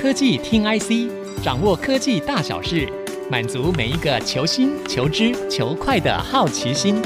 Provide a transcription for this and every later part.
科技听 IC，掌握科技大小事，满足每一个求新、求知、求快的好奇心。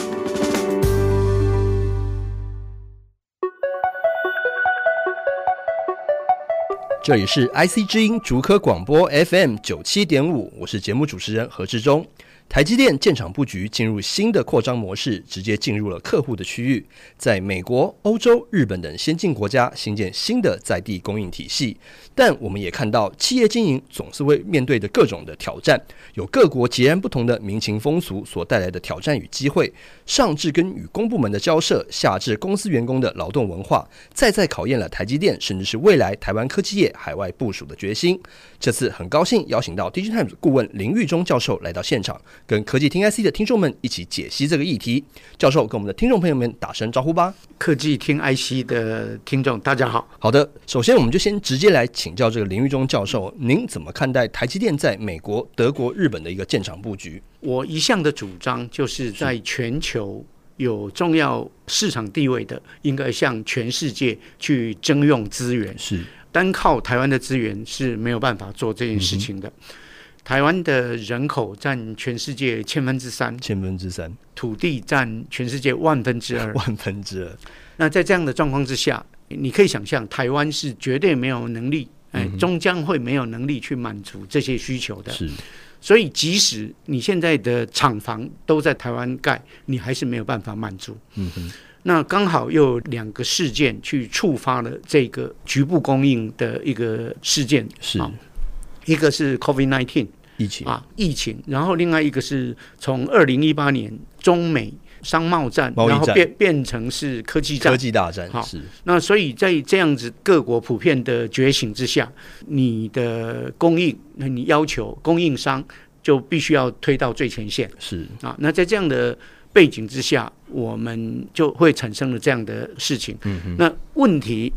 这里是 IC 之音竹科广播 FM 九七点五，我是节目主持人何志忠。台积电建厂布局进入新的扩张模式，直接进入了客户的区域，在美国、欧洲、日本等先进国家新建新的在地供应体系。但我们也看到，企业经营总是会面对的各种的挑战，有各国截然不同的民情风俗所带来的挑战与机会。上至跟与公部门的交涉，下至公司员工的劳动文化，再再考验了台积电，甚至是未来台湾科技业海外部署的决心。这次很高兴邀请到 DigiTimes 顾问林玉忠教授来到现场，跟科技听 IC 的听众们一起解析这个议题。教授跟我们的听众朋友们打声招呼吧。科技听 IC 的听众大家好。好的，首先我们就先直接来请教这个林玉忠教授，您怎么看待台积电在美国、德国、日本的一个建厂布局？我一向的主张就是在全球有重要市场地位的，应该向全世界去征用资源。是。单靠台湾的资源是没有办法做这件事情的。嗯、台湾的人口占全世界千分之三，千分之三，土地占全世界万分之二，万分之二。那在这样的状况之下，你可以想象，台湾是绝对没有能力，哎，终将会没有能力去满足这些需求的。是，所以即使你现在的厂房都在台湾盖，你还是没有办法满足。嗯哼。那刚好又有两个事件去触发了这个局部供应的一个事件，是，一个是 COVID-19 疫情啊，疫情，然后另外一个是从二零一八年中美商贸战，然后变变成是科技战，科技大战。好，那所以在这样子各国普遍的觉醒之下，你的供应，那你要求供应商就必须要推到最前线，是啊，那在这样的。背景之下，我们就会产生了这样的事情。嗯哼，那问题，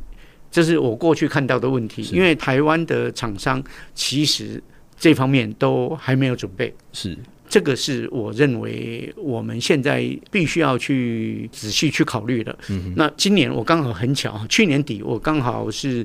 这是我过去看到的问题。因为台湾的厂商其实这方面都还没有准备。是，这个是我认为我们现在必须要去仔细去考虑的。嗯哼，那今年我刚好很巧，去年底我刚好是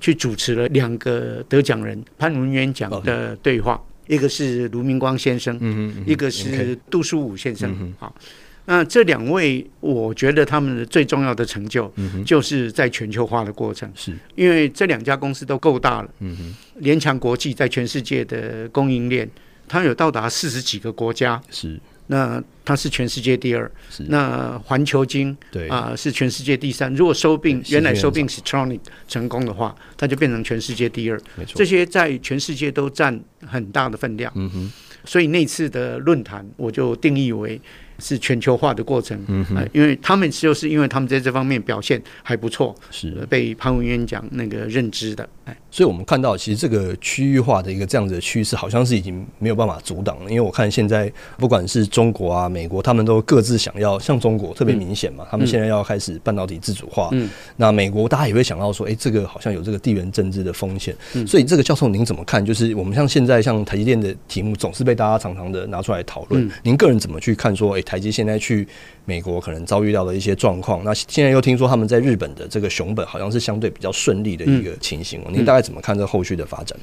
去主持了两个得奖人潘文渊奖的对话。一个是卢明光先生，嗯嗯、一个是杜书武先生。好、嗯，那这两位，我觉得他们的最重要的成就，就是在全球化的过程。是，因为这两家公司都够大了。嗯哼，联强国际在全世界的供应链，它有到达四十几个国家。是。那它是全世界第二，是那环球金对啊、呃、是全世界第三。如果收并原来收并 Siltronic 成功的话，它就变成全世界第二。没错，这些在全世界都占很大的分量。嗯哼，所以那次的论坛我就定义为。是全球化的过程，嗯哼，因为他们就是因为他们在这方面表现还不错，是。被潘文渊讲那个认知的，哎，所以我们看到其实这个区域化的一个这样子的趋势，好像是已经没有办法阻挡了。因为我看现在不管是中国啊、美国，他们都各自想要，像中国特别明显嘛，他们现在要开始半导体自主化。嗯，那美国大家也会想到说，哎，这个好像有这个地缘政治的风险。嗯，所以这个教授您怎么看？就是我们像现在像台积电的题目，总是被大家常常的拿出来讨论。您个人怎么去看？说，哎。台积现在去美国可能遭遇到的一些状况，那现在又听说他们在日本的这个熊本好像是相对比较顺利的一个情形，您大概怎么看这后续的发展？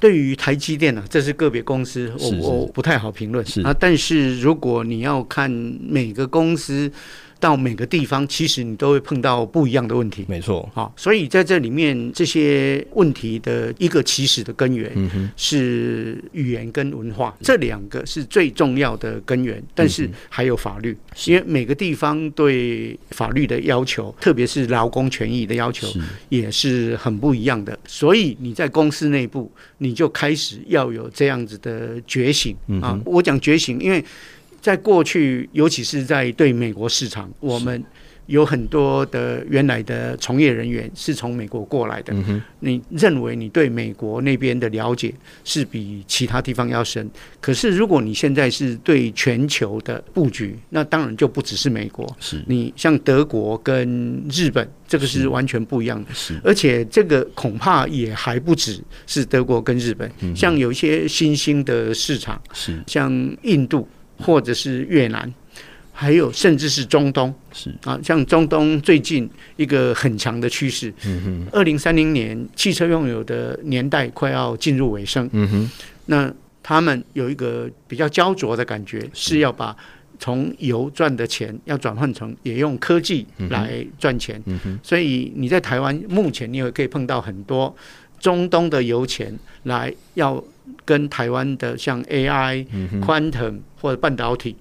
对于台积电呢、啊，这是个别公司，我我不太好评论。是啊，但是如果你要看每个公司。到每个地方，其实你都会碰到不一样的问题。没错，好，所以在这里面，这些问题的一个起始的根源是语言跟文化，这两个是最重要的根源。但是还有法律，因为每个地方对法律的要求，特别是劳工权益的要求，也是很不一样的。所以你在公司内部，你就开始要有这样子的觉醒啊！我讲觉醒，因为。在过去，尤其是在对美国市场，我们有很多的原来的从业人员是从美国过来的。你认为你对美国那边的了解是比其他地方要深？可是如果你现在是对全球的布局，那当然就不只是美国。是你像德国跟日本，这个是完全不一样的。是，而且这个恐怕也还不只是德国跟日本，像有一些新兴的市场，是像印度。或者是越南，还有甚至是中东，是啊，像中东最近一个很强的趋势。嗯哼，二零三零年汽车拥有的年代快要进入尾声。嗯哼，那他们有一个比较焦灼的感觉，是要把从油赚的钱要转换成也用科技来赚钱。嗯哼，所以你在台湾目前你也可以碰到很多中东的油钱来要。跟台湾的像 AI、Quantum 或者半导体，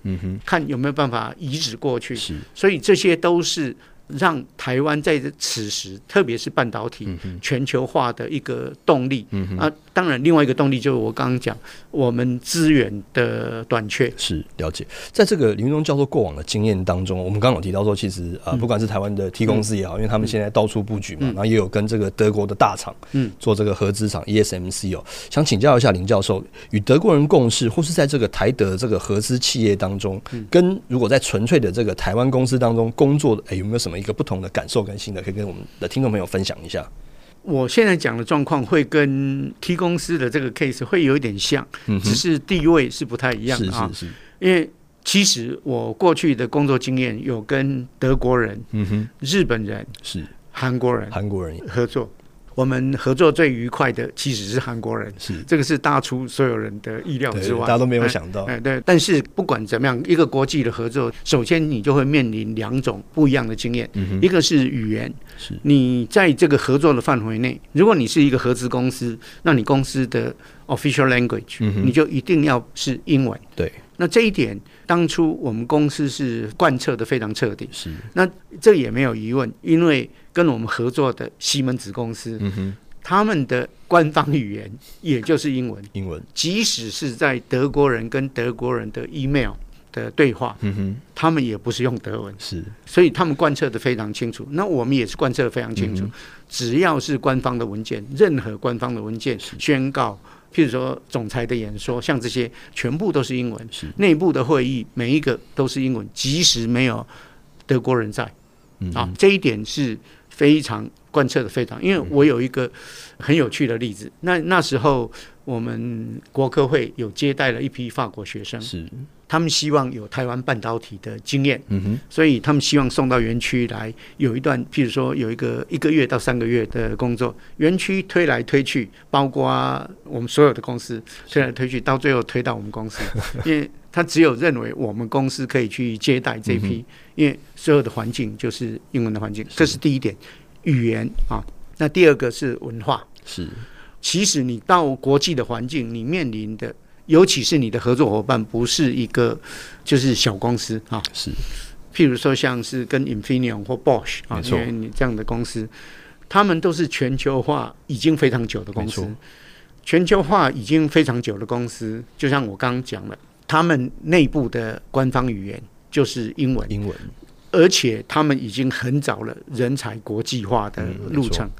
看有没有办法移植过去。所以这些都是。让台湾在此时，特别是半导体全球化的一个动力、嗯、啊，当然另外一个动力就是我刚刚讲，我们资源的短缺。是了解，在这个林云东教授过往的经验当中，我们刚刚有提到说，其实啊，不管是台湾的 T 公司也好，嗯、因为他们现在到处布局嘛，嗯、然后也有跟这个德国的大厂嗯做这个合资厂 ESMC 哦，想请教一下林教授，与德国人共事，或是在这个台德这个合资企业当中，跟如果在纯粹的这个台湾公司当中工作，哎，有没有什么？一个不同的感受跟心得，可以跟我们的听众朋友分享一下。我现在讲的状况会跟 T 公司的这个 case 会有一点像，只是地位是不太一样啊。是是是，因为其实我过去的工作经验有跟德国人、嗯哼、日本人、是。韩国人、韩国人。合作。我们合作最愉快的其实是韩国人，是。这个是大出所有人的意料之外，大家都没有想到。哎，对，但是不管怎么样，一个国际的合作，首先你就会面临两种不一样的经验，嗯、一个是语言，是你在这个合作的范围内，如果你是一个合资公司，那你公司的 official language，、嗯、你就一定要是英文。对，那这一点当初我们公司是贯彻的非常彻底，是那这也没有疑问，因为。跟我们合作的西门子公司，嗯，他们的官方语言也就是英文。英文，即使是在德国人跟德国人的 email 的对话，嗯哼，他们也不是用德文。是，所以他们贯彻得非常清楚。那我们也是贯彻得非常清楚。只要是官方的文件，任何官方的文件宣告，譬如说总裁的演说，像这些，全部都是英文。是，内部的会议每一个都是英文，即使没有德国人在，啊，这一点是。非常贯彻的非常，因为我有一个很有趣的例子。那那时候我们国科会有接待了一批法国学生，是他们希望有台湾半导体的经验，嗯哼，所以他们希望送到园区来有一段，譬如说有一个一个月到三个月的工作，园区推来推去，包括我们所有的公司推来推去，到最后推到我们公司，因为他只有认为我们公司可以去接待这批。因为所有的环境就是英文的环境，这是第一点，语言啊。那第二个是文化，是。其实你到国际的环境，你面临的，尤其是你的合作伙伴，不是一个就是小公司啊。是。譬如说，像是跟 Infineon 或 Bosch 啊，因为你这样的公司，他们都是全球化已经非常久的公司。全球化已经非常久的公司，就像我刚刚讲了，他们内部的官方语言。就是英文，英文，而且他们已经很早了人才国际化的路程。嗯、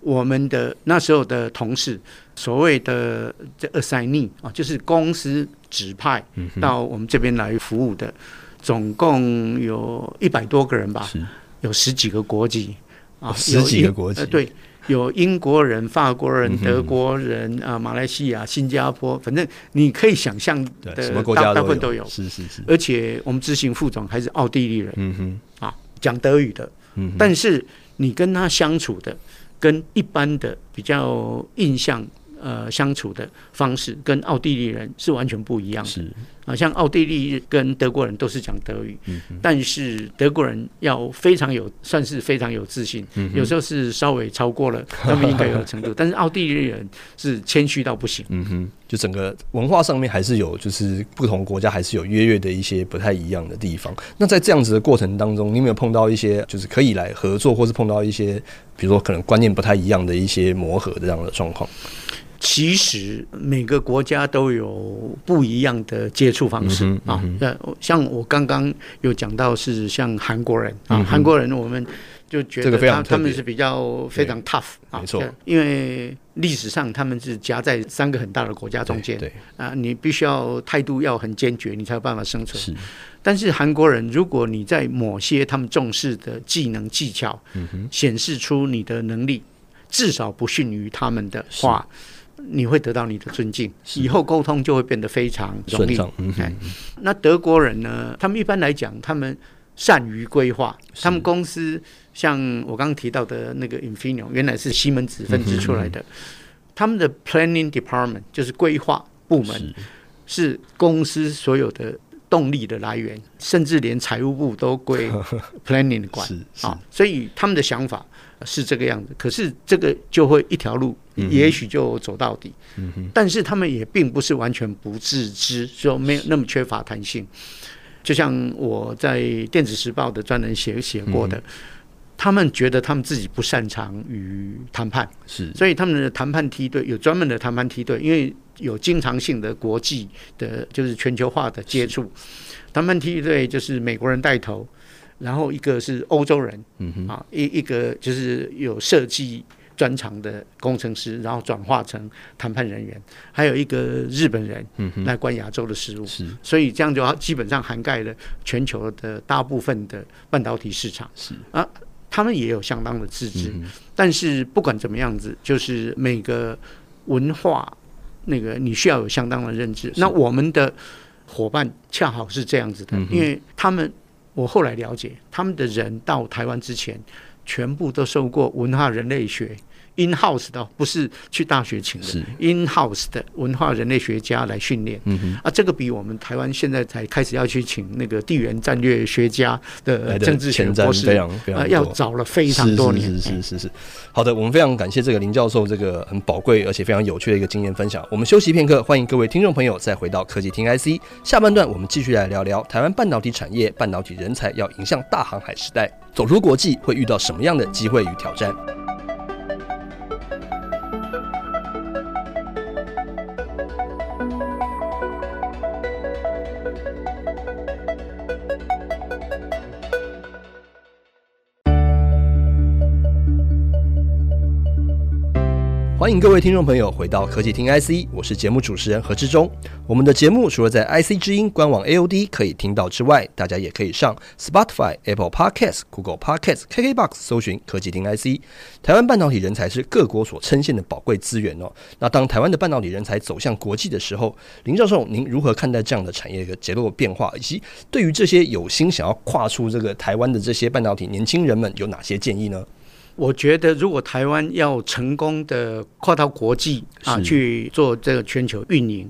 我们的那时候的同事，所谓的这 assignee 啊，就是公司指派到我们这边来服务的，嗯、总共有一百多个人吧，有十几个国籍啊，十几个国籍，呃、对。有英国人、法国人、德国人啊，马来西亚、新加坡，反正你可以想象的，什么国家大部分都有。是是是。而且我们执行副总还是奥地利人，嗯哼，啊，讲德语的。嗯。但是你跟他相处的，跟一般的比较印象呃相处的方式，跟奥地利人是完全不一样的。是。啊，像奥地利跟德国人都是讲德语，嗯、但是德国人要非常有，算是非常有自信，嗯、有时候是稍微超过了他们应该有的程度，但是奥地利人是谦虚到不行。嗯哼，就整个文化上面还是有，就是不同国家还是有约略的一些不太一样的地方。那在这样子的过程当中，你有没有碰到一些就是可以来合作，或是碰到一些比如说可能观念不太一样的一些磨合这样的状况？其实每个国家都有不一样的接触方式啊。呃，像我刚刚有讲到是像韩国人啊，韩国人我们就觉得他他们是比较非常 tough 啊，没错，因为历史上他们是夹在三个很大的国家中间，对。啊，你必须要态度要很坚决，你才有办法生存。是，但是韩国人，如果你在某些他们重视的技能技巧，显示出你的能力至少不逊于他们的话。你会得到你的尊敬，以后沟通就会变得非常容易。嗯哎，那德国人呢？他们一般来讲，他们善于规划。他们公司像我刚刚提到的那个 Infineon，原来是西门子分支出来的。他们的 Planning Department 就是规划部门，是公司所有的动力的来源，甚至连财务部都归 Planning 管啊。所以他们的想法。是这个样子，可是这个就会一条路，也许就走到底。嗯。但是他们也并不是完全不自知，说没有那么缺乏弹性。就像我在《电子时报》的专栏写写过的，他们觉得他们自己不擅长于谈判，是，所以他们的谈判梯队有专门的谈判梯队，因为有经常性的国际的，就是全球化的接触。谈判梯队就是美国人带头。然后一个是欧洲人，嗯哼，啊，一一个就是有设计专长的工程师，然后转化成谈判人员，还有一个日本人，嗯哼，来管亚洲的事务，是，所以这样就基本上涵盖了全球的大部分的半导体市场，是。啊，他们也有相当的自治，嗯、但是不管怎么样子，就是每个文化那个你需要有相当的认知，那我们的伙伴恰好是这样子的，嗯、因为他们。我后来了解，他们的人到台湾之前，全部都受过文化人类学。In house 的不是去大学请的，In house 的文化人类学家来训练。嗯啊，这个比我们台湾现在才开始要去请那个地缘战略学家的政治学博士，非常非常要早了非常多年。是是是是是。好的，我们非常感谢这个林教授这个很宝贵而且非常有趣的一个经验分享。我们休息片刻，欢迎各位听众朋友再回到科技听 IC 下半段，我们继续来聊聊台湾半导体产业、半导体人才要迎向大航海时代，走出国际会遇到什么样的机会与挑战？欢迎各位听众朋友回到科技听 IC，我是节目主持人何志忠。我们的节目除了在 IC 之音官网 AOD 可以听到之外，大家也可以上 Spotify、Apple Podcasts、Google Podcasts、KKBox 搜寻科技听 IC。台湾半导体人才是各国所称羡的宝贵资源哦。那当台湾的半导体人才走向国际的时候，林教授，您如何看待这样的产业的结构变化，以及对于这些有心想要跨出这个台湾的这些半导体年轻人们有哪些建议呢？我觉得，如果台湾要成功的跨到国际啊，去做这个全球运营，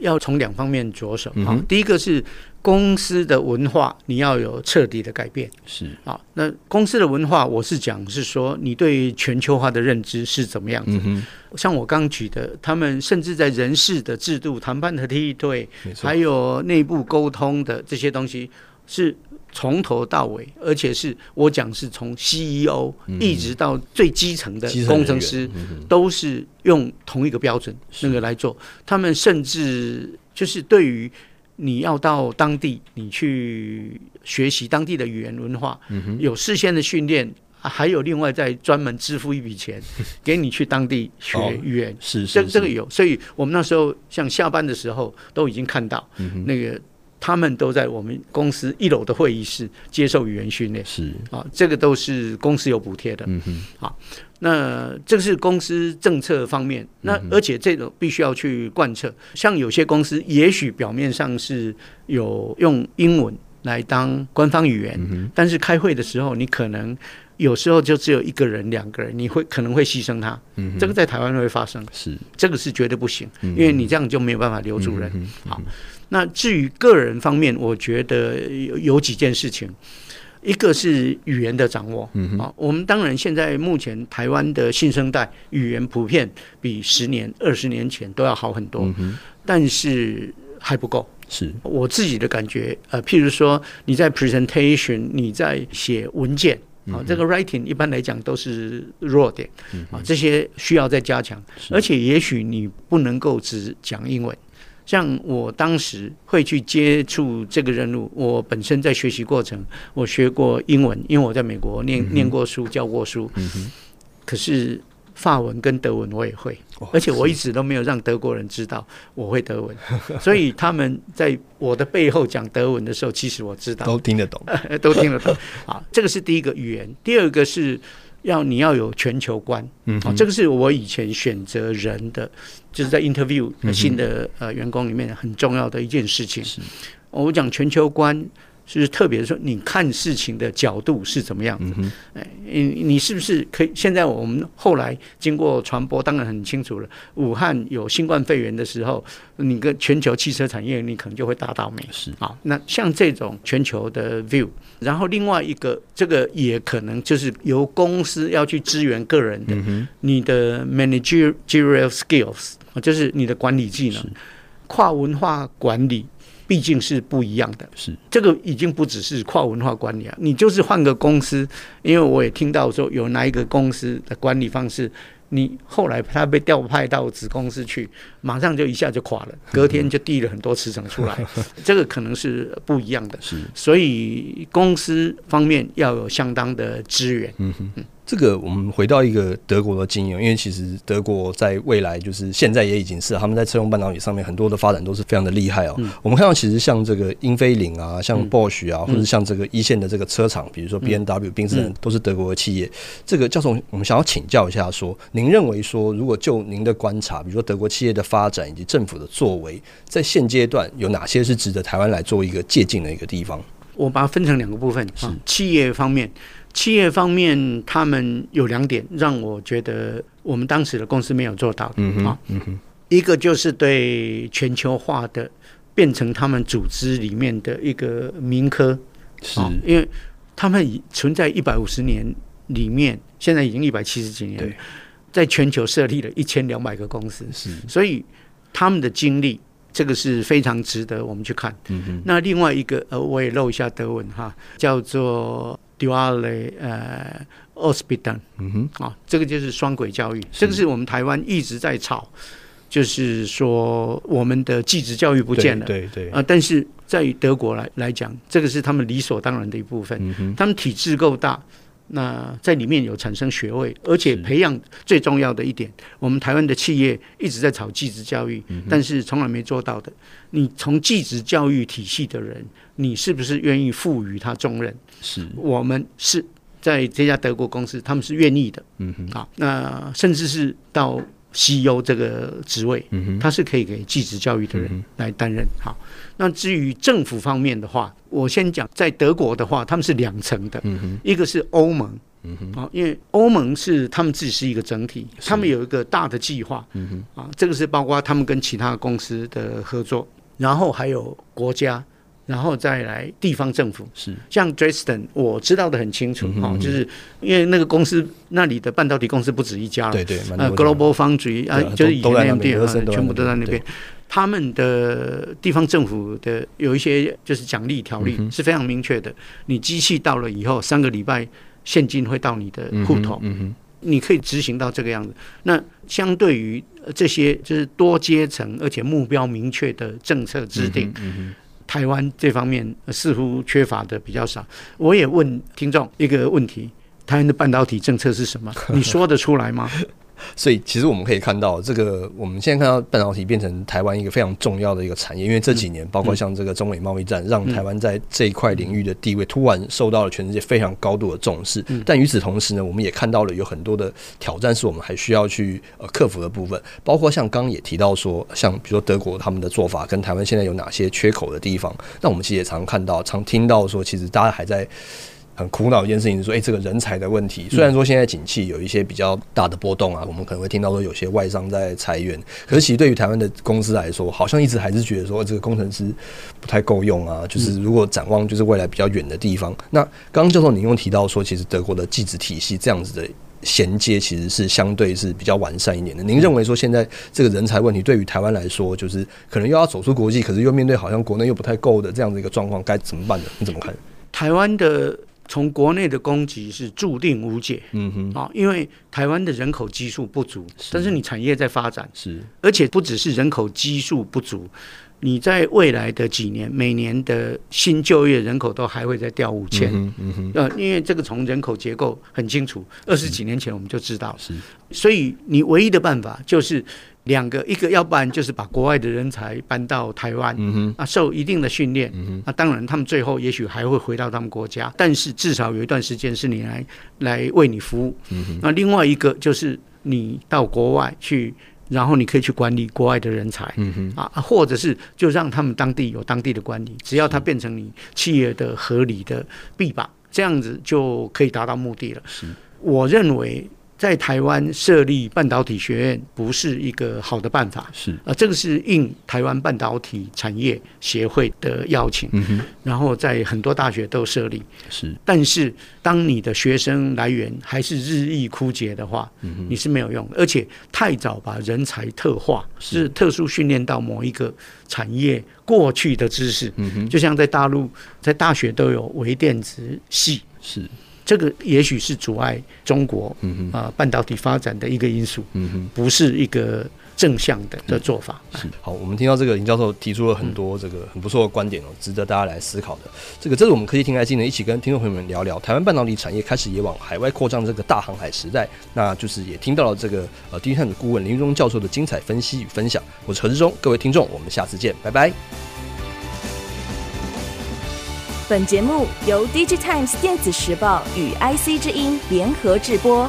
要从两方面着手啊。第一个是公司的文化，你要有彻底的改变。是啊，那公司的文化，我是讲是说，你对全球化的认知是怎么样子？嗯像我刚举的，他们甚至在人事的制度、谈判的梯队，还有内部沟通的这些东西是。从头到尾，而且是我讲是从 CEO 一直到最基层的工程师，都是用同一个标准那个来做。他们甚至就是对于你要到当地，你去学习当地的语言文化，有事先的训练，还有另外再专门支付一笔钱 给你去当地学语言。是这这个有，所以我们那时候像下班的时候都已经看到那个。他们都在我们公司一楼的会议室接受语言训练，是。啊，这个都是公司有补贴的。嗯哼，好，那这个是公司政策方面，那而且这种必须要去贯彻。像有些公司，也许表面上是有用英文来当官方语言，但是开会的时候，你可能有时候就只有一个人、两个人，你会可能会牺牲他。嗯，这个在台湾会发生，是。这个是绝对不行，因为你这样就没有办法留住人。好。那至于个人方面，我觉得有有几件事情，一个是语言的掌握，嗯啊，我们当然现在目前台湾的新生代语言普遍比十年、二十年前都要好很多，但是还不够。是。我自己的感觉，呃，譬如说你在 presentation，你在写文件，啊，这个 writing 一般来讲都是弱点，啊，这些需要再加强，而且也许你不能够只讲英文。像我当时会去接触这个任务，我本身在学习过程，我学过英文，因为我在美国念、嗯、念过书、教过书。嗯、哼可是法文跟德文我也会，哦、而且我一直都没有让德国人知道我会德文，所以他们在我的背后讲德文的时候，其实我知道，都听得懂，都听得懂。啊，这个是第一个语言，第二个是。要你要有全球观，嗯，哦，这个是我以前选择人的，就是在 interview 新的呃员工里面很重要的一件事情。我讲全球观。就是特别说，你看事情的角度是怎么样子？哎，你你是不是可以？现在我们后来经过传播，当然很清楚了。武汉有新冠肺炎的时候，你跟全球汽车产业，你可能就会大倒霉。是啊，那像这种全球的 view，然后另外一个，这个也可能就是由公司要去支援个人的，你的 managerial skills，就是你的管理技能，跨文化管理。毕竟是不一样的，是。这个已经不只是跨文化管理啊，你就是换个公司，因为我也听到说有哪一个公司的管理方式，你后来他被调派到子公司去，马上就一下就垮了，隔天就递了很多辞呈出来，这个可能是不一样的，是，所以公司方面要有相当的资源，嗯哼。这个我们回到一个德国的经验，因为其实德国在未来就是现在也已经是他们在车用半导体上面很多的发展都是非常的厉害哦。嗯、我们看到其实像这个英飞凌啊，像 Bosch 啊，嗯、或者像这个一线的这个车厂，比如说 B N W、宾士，都是德国的企业。这个教授，我们想要请教一下说，说您认为说，如果就您的观察，比如说德国企业的发展以及政府的作为，在现阶段有哪些是值得台湾来做一个借鉴的一个地方？我把它分成两个部分，是企业方面。企业方面，他们有两点让我觉得我们当时的公司没有做到的。嗯啊，一个就是对全球化的变成他们组织里面的一个民科，是，因为他们已存在一百五十年里面，现在已经一百七十几年，在全球设立了一千两百个公司，是，所以他们的经历，这个是非常值得我们去看。嗯，那另外一个，呃，我也露一下德文哈，叫做。Duale 呃 Ausbildung 嗯哼，啊，这个就是双轨教育，这个是我们台湾一直在吵，就是说我们的技职教育不见了，对对，对，啊，但是在于德国来来讲，这个是他们理所当然的一部分，嗯，他们体制够大，那在里面有产生学位，而且培养最重要的一点，我们台湾的企业一直在炒技职教育，但是从来没做到的，你从技职教育体系的人。你是不是愿意赋予他重任？是我们是在这家德国公司，他们是愿意的。嗯哼，啊，那甚至是到 CEO 这个职位，嗯哼，他是可以给继职教育的人来担任。好，那至于政府方面的话，我先讲，在德国的话，他们是两层的。嗯哼，一个是欧盟。嗯哼，啊，因为欧盟是他们自己是一个整体，他们有一个大的计划。嗯哼，啊，这个是包括他们跟其他公司的合作，然后还有国家。然后再来地方政府。是。像 Dresden，我知道的很清楚哈，就是因为那个公司那里的半导体公司不止一家了，对对，呃，Global Foundry 啊，就是以前那边啊，全部都在那边。他们的地方政府的有一些就是奖励条例是非常明确的，你机器到了以后三个礼拜现金会到你的户头，你可以执行到这个样子。那相对于这些就是多阶层而且目标明确的政策制定。台湾这方面似乎缺乏的比较少。我也问听众一个问题：台湾的半导体政策是什么？你说得出来吗？所以，其实我们可以看到，这个我们现在看到半导体变成台湾一个非常重要的一个产业，因为这几年，包括像这个中美贸易战，让台湾在这一块领域的地位突然受到了全世界非常高度的重视。但与此同时呢，我们也看到了有很多的挑战是我们还需要去呃克服的部分，包括像刚刚也提到说，像比如说德国他们的做法跟台湾现在有哪些缺口的地方。那我们其实也常看到、常听到说，其实大家还在。很苦恼一件事情是说，哎，这个人才的问题。虽然说现在景气有一些比较大的波动啊，我们可能会听到说有些外商在裁员，可是其实对于台湾的公司来说，好像一直还是觉得说这个工程师不太够用啊。就是如果展望就是未来比较远的地方，那刚刚教授您又提到说，其实德国的技职体系这样子的衔接其实是相对是比较完善一点的。您认为说现在这个人才问题对于台湾来说，就是可能又要走出国际，可是又面对好像国内又不太够的这样的一个状况，该怎么办呢？你怎么看？台湾的。从国内的供给是注定无解，嗯哼，啊，因为台湾的人口基数不足，但是你产业在发展，是，而且不只是人口基数不足，你在未来的几年，每年的新就业人口都还会再掉五千。嗯嗯哼，呃，因为这个从人口结构很清楚，二十几年前我们就知道。是，所以你唯一的办法就是两个，一个要不然就是把国外的人才搬到台湾，嗯哼，啊，受一定的训练，嗯哼，啊，当然他们最后也许还会回到他们国家，但是至少有一段时间是你来来为你服务。嗯哼，那另外一个就是你到国外去。然后你可以去管理国外的人才，嗯哼，啊，或者是就让他们当地有当地的管理，只要他变成你企业的合理的臂膀，这样子就可以达到目的了。是，我认为。在台湾设立半导体学院不是一个好的办法，是。啊，这个是应台湾半导体产业协会的邀请，嗯，然后在很多大学都设立，是，但是当你的学生来源还是日益枯竭的话，嗯，你是没有用的，而且太早把人才特化，是。特殊训练到某一个产业过去的知识，就像在大陆，在大学都有微电子系，是。这个也许是阻碍中国啊半导体发展的一个因素，不是一个正向的的做法。是好，我们听到这个林教授提出了很多这个很不错的观点哦，值得大家来思考的。这个这是我们科技听 IC 呢，一起跟听众朋友们聊聊台湾半导体产业开始也往海外扩张这个大航海时代。那就是也听到了这个呃，DigiTimes 的顾问林裕忠教授的精彩分析与分享。我是何志忠，各位听众，我们下次见，拜拜。本节目由《DigiTimes 电子时报》与《IC 之音》联合制播。